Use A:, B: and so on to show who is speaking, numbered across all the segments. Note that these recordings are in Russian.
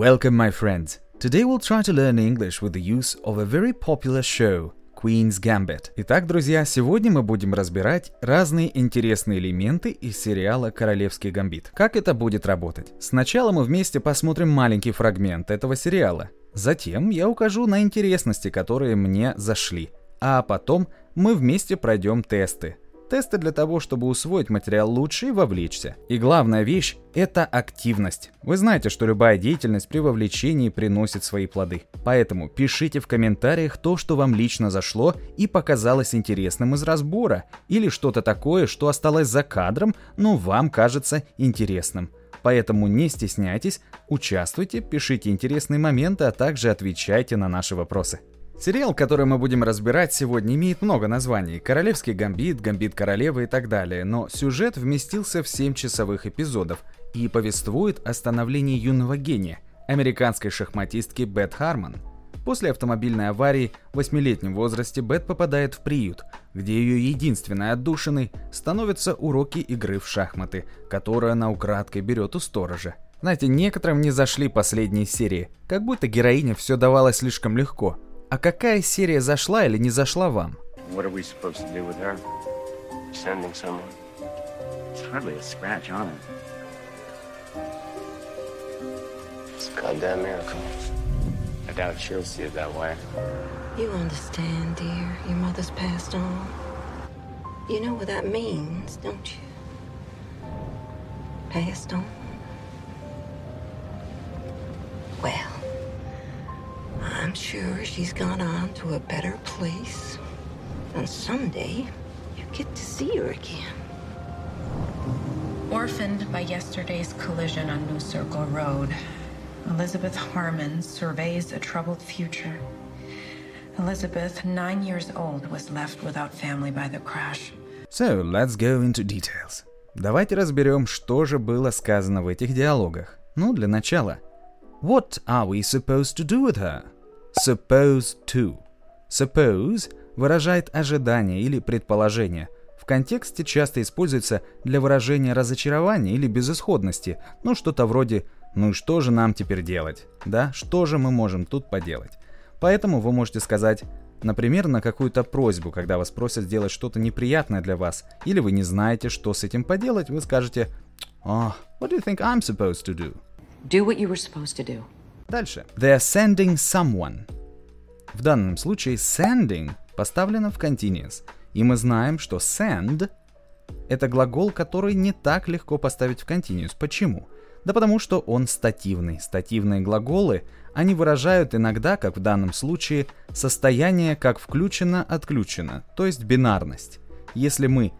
A: Welcome, my friends. Today we'll try to learn English with the use of a very popular show Queen's Gambit. Итак, друзья, сегодня мы будем разбирать разные интересные элементы из сериала «Королевский гамбит». Как это будет работать? Сначала мы вместе посмотрим маленький фрагмент этого сериала. Затем я укажу на интересности, которые мне зашли. А потом мы вместе пройдем тесты. Тесты для того, чтобы усвоить материал лучше и вовлечься. И главная вещь – это активность. Вы знаете, что любая деятельность при вовлечении приносит свои плоды. Поэтому пишите в комментариях то, что вам лично зашло и показалось интересным из разбора, или что-то такое, что осталось за кадром, но вам кажется интересным. Поэтому не стесняйтесь, участвуйте, пишите интересные моменты, а также отвечайте на наши вопросы. Сериал, который мы будем разбирать сегодня, имеет много названий. Королевский гамбит, гамбит королевы и так далее, но сюжет вместился в 7 часовых эпизодов и повествует о становлении юного гения, американской шахматистки Бет Харман. После автомобильной аварии в 8-летнем возрасте Бет попадает в приют, где ее единственной отдушиной становятся уроки игры в шахматы, которые она украдкой берет у сторожа. Знаете, некоторым не зашли последние серии, как будто героине все давалось слишком легко – а какая серия зашла или не зашла вам?
B: What are we supposed to do with her? Sending someone? It's hardly a scratch on it. It's a goddamn miracle. I doubt she'll see it that way.
C: You understand, dear. Your mother's passed on. You know what that means, don't you? Passed on. I'm sure she's gone on to a better place. And someday, you get to see her again.
D: Orphaned by yesterday's collision on New Circle Road, Elizabeth Harmon surveys a troubled future. Elizabeth, nine years old, was left without family by the crash.
A: So, let's go into details. Давайте разберем, что же было сказано в этих диалогах. Ну, для начала. What are we supposed to do with her? Suppose to. Suppose выражает ожидание или предположение. В контексте часто используется для выражения разочарования или безысходности, ну что-то вроде «ну и что же нам теперь делать?» Да, что же мы можем тут поделать? Поэтому вы можете сказать, например, на какую-то просьбу, когда вас просят сделать что-то неприятное для вас, или вы не знаете, что с этим поделать, вы скажете «Oh, what do you think I'm supposed to do?»
E: Do what you were supposed to do.
A: Дальше. They're sending someone. В данном случае sending поставлено в continuous. И мы знаем, что send — это глагол, который не так легко поставить в continuous. Почему? Да потому что он стативный. Стативные глаголы, они выражают иногда, как в данном случае, состояние как включено-отключено, то есть бинарность. Если мы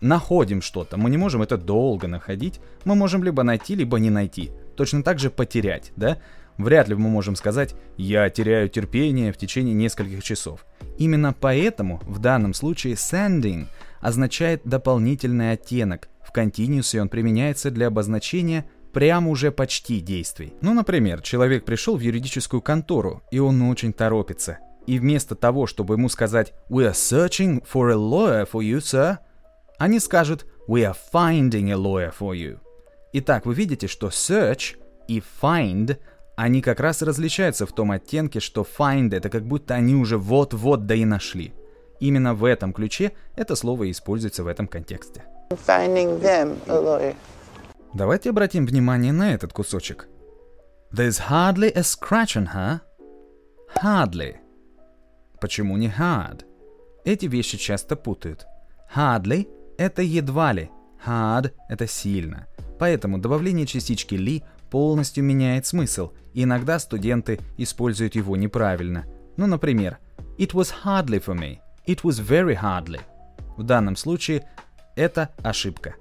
A: находим что-то, мы не можем это долго находить, мы можем либо найти, либо не найти. Точно так же потерять, да? Вряд ли мы можем сказать «я теряю терпение в течение нескольких часов». Именно поэтому в данном случае sending означает дополнительный оттенок. В континуусе он применяется для обозначения прямо уже почти действий. Ну, например, человек пришел в юридическую контору, и он очень торопится. И вместо того, чтобы ему сказать «We are searching for a lawyer for you, sir», они скажут «We are finding a lawyer for you». Итак, вы видите, что search и find – они как раз различаются в том оттенке, что find это как будто они уже вот-вот да и нашли. Именно в этом ключе это слово используется в этом контексте.
F: Them,
A: Давайте обратим внимание на этот кусочек. There's hardly a scratch on her. Hardly. Почему не hard? Эти вещи часто путают. Hardly – это едва ли. Hard – это сильно. Поэтому добавление частички ли полностью меняет смысл, иногда студенты используют его неправильно. Ну, например, It was hardly for me. It was very hardly. В данном случае это ошибка.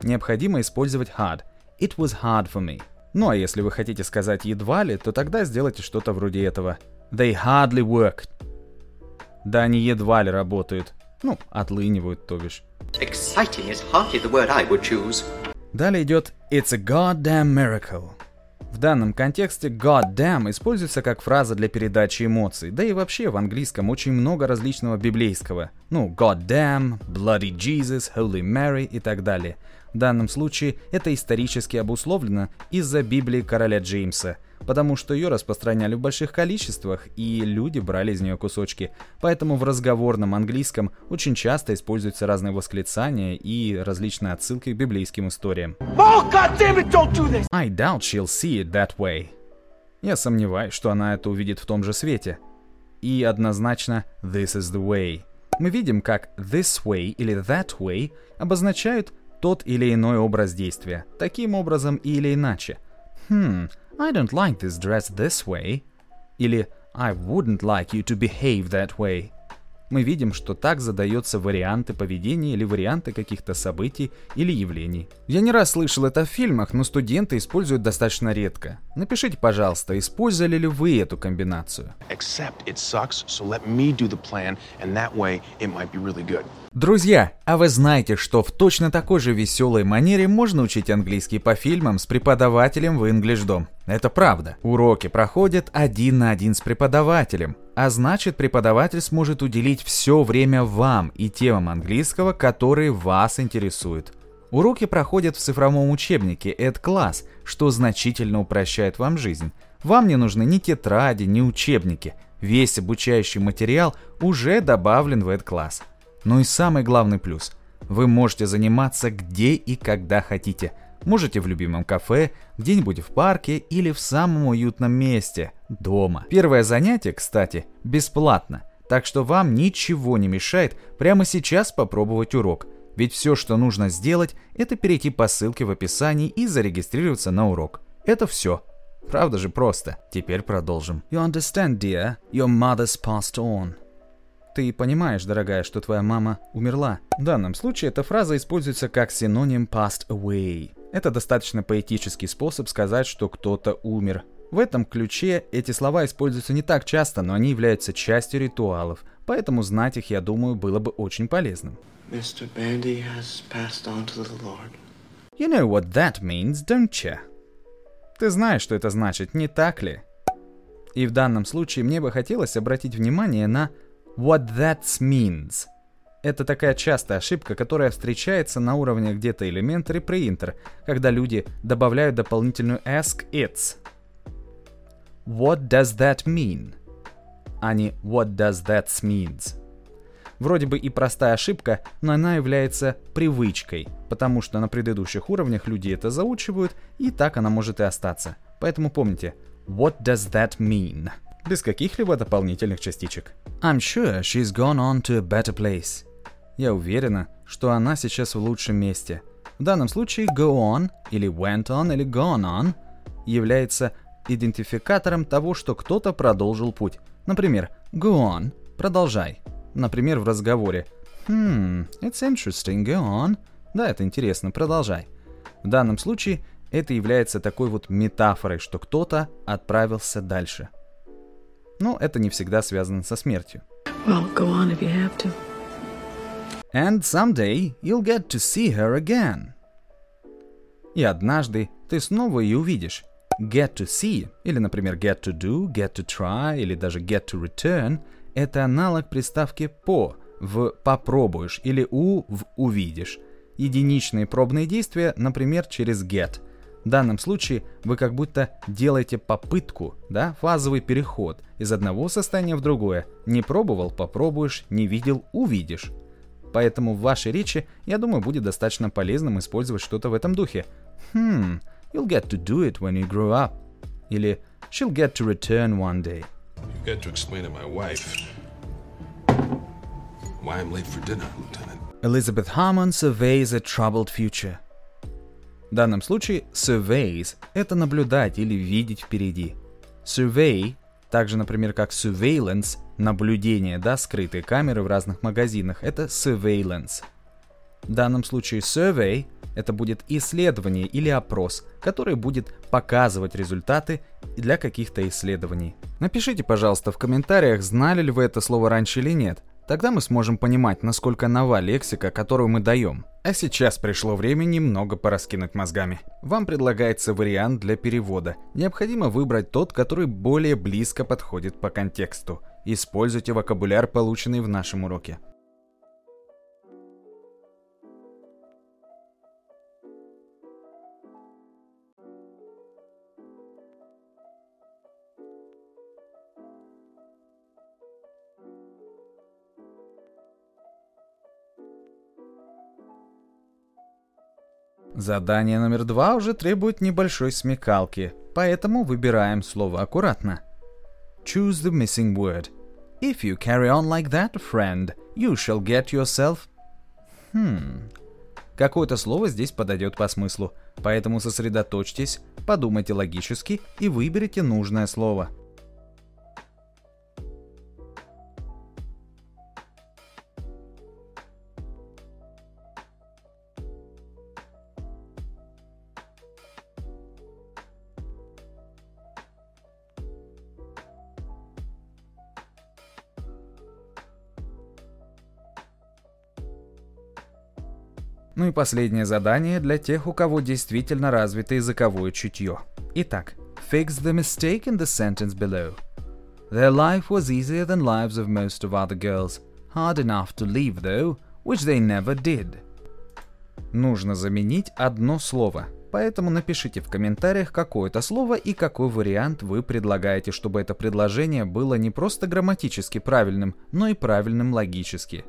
A: Необходимо использовать hard. It was hard for me. Ну а если вы хотите сказать едва ли, то тогда сделайте что-то вроде этого. They hardly worked. Да они едва ли работают. Ну, отлынивают, то бишь.
G: Exciting is hardly the word I would choose.
A: Далее идет It's a goddamn miracle. В данном контексте goddamn используется как фраза для передачи эмоций, да и вообще в английском очень много различного библейского. Ну, goddamn, bloody Jesus, Holy Mary и так далее. В данном случае это исторически обусловлено из-за Библии короля Джеймса. Потому что ее распространяли в больших количествах, и люди брали из нее кусочки. Поэтому в разговорном английском очень часто используются разные восклицания и различные отсылки к библейским историям. Oh, it, I doubt she'll see it that way. Я сомневаюсь, что она это увидит в том же свете. И однозначно «this is the way». Мы видим, как «this way» или «that way» обозначают тот или иной образ действия, таким образом или иначе. Hmm, I don't like this dress this way. Или I wouldn't like you to behave that way мы видим, что так задается варианты поведения или варианты каких-то событий или явлений. Я не раз слышал это в фильмах, но студенты используют достаточно редко. Напишите, пожалуйста, использовали ли вы эту комбинацию. Друзья, а вы знаете, что в точно такой же веселой манере можно учить английский по фильмам с преподавателем в English Dom? Это правда. Уроки проходят один на один с преподавателем. А значит, преподаватель сможет уделить все время вам и темам английского, которые вас интересуют. Уроки проходят в цифровом учебнике EdClass, что значительно упрощает вам жизнь. Вам не нужны ни тетради, ни учебники. Весь обучающий материал уже добавлен в EdClass. Ну и самый главный плюс – вы можете заниматься где и когда хотите – Можете в любимом кафе, где-нибудь в парке или в самом уютном месте – дома. Первое занятие, кстати, бесплатно, так что вам ничего не мешает прямо сейчас попробовать урок. Ведь все, что нужно сделать, это перейти по ссылке в описании и зарегистрироваться на урок. Это все. Правда же просто. Теперь продолжим. You understand, dear, your mother's passed on. Ты понимаешь, дорогая, что твоя мама умерла. В данном случае эта фраза используется как синоним passed away. Это достаточно поэтический способ сказать, что кто-то умер. В этом ключе эти слова используются не так часто, но они являются частью ритуалов, поэтому знать их, я думаю, было бы очень полезным. Mr. Bandy has passed on to the Lord. You know what that means, don't you? Ты знаешь, что это значит, не так ли? И в данном случае мне бы хотелось обратить внимание на what that means – это такая частая ошибка, которая встречается на уровне где-то elementary printer, когда люди добавляют дополнительную ask its. What does that mean? А не what does that means? Вроде бы и простая ошибка, но она является привычкой, потому что на предыдущих уровнях люди это заучивают, и так она может и остаться. Поэтому помните, what does that mean? Без каких-либо дополнительных частичек. I'm sure she's gone on to a better place. Я уверена, что она сейчас в лучшем месте. В данном случае go on или went on или gone on является идентификатором того, что кто-то продолжил путь. Например, go on – продолжай. Например, в разговоре Hmm, it's interesting, go on. Да, это интересно, продолжай. В данном случае это является такой вот метафорой, что кто-то отправился дальше. Но это не всегда связано со смертью. Well, go on if you have to. And someday you'll get to see her again. И однажды ты снова ее увидишь. Get to see, или, например, get to do, get to try, или даже get to return – это аналог приставки по в попробуешь или у в увидишь. Единичные пробные действия, например, через get. В данном случае вы как будто делаете попытку, да, фазовый переход из одного состояния в другое. Не пробовал – попробуешь, не видел – увидишь. Поэтому в вашей речи, я думаю, будет достаточно полезным использовать что-то в этом духе. Hmm, you'll get to do it when you grow up. Или she'll get to return one day. You got to explain to my wife why I'm late for dinner, Lieutenant. Elizabeth Harmon surveys a troubled future. В данном случае surveys — это наблюдать или видеть впереди. Survey, также, например, как surveillance, наблюдение, да, скрытые камеры в разных магазинах, это surveillance. В данном случае survey это будет исследование или опрос, который будет показывать результаты для каких-то исследований. Напишите, пожалуйста, в комментариях, знали ли вы это слово раньше или нет. Тогда мы сможем понимать, насколько нова лексика, которую мы даем. А сейчас пришло время немного пораскинуть мозгами. Вам предлагается вариант для перевода. Необходимо выбрать тот, который более близко подходит по контексту. Используйте вокабуляр, полученный в нашем уроке. Задание номер два уже требует небольшой смекалки, поэтому выбираем слово аккуратно. Choose the missing word. If you carry on like that, friend, you shall get yourself... Хм... Какое-то слово здесь подойдет по смыслу, поэтому сосредоточьтесь, подумайте логически и выберите нужное слово. Ну и последнее задание для тех, у кого действительно развито языковое чутье. Итак, fix the mistake in the sentence below. Their life was easier than lives of most of other girls. Hard enough to leave though, which they never did. Нужно заменить одно слово, поэтому напишите в комментариях какое-то слово и какой вариант вы предлагаете, чтобы это предложение было не просто грамматически правильным, но и правильным логически.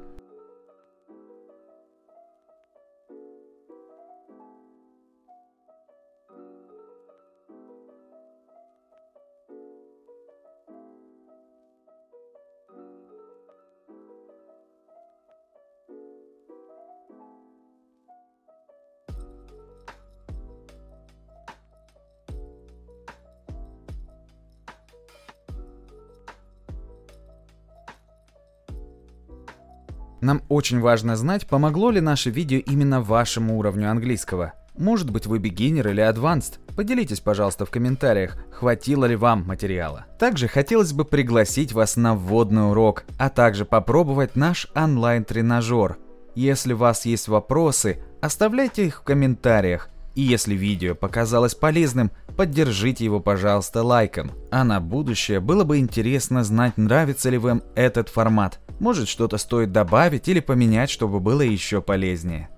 A: Нам очень важно знать, помогло ли наше видео именно вашему уровню английского. Может быть вы бигинер или адванст? Поделитесь, пожалуйста, в комментариях, хватило ли вам материала. Также хотелось бы пригласить вас на вводный урок, а также попробовать наш онлайн-тренажер. Если у вас есть вопросы, оставляйте их в комментариях. И если видео показалось полезным, поддержите его, пожалуйста, лайком. А на будущее было бы интересно знать, нравится ли вам этот формат. Может что-то стоит добавить или поменять, чтобы было еще полезнее.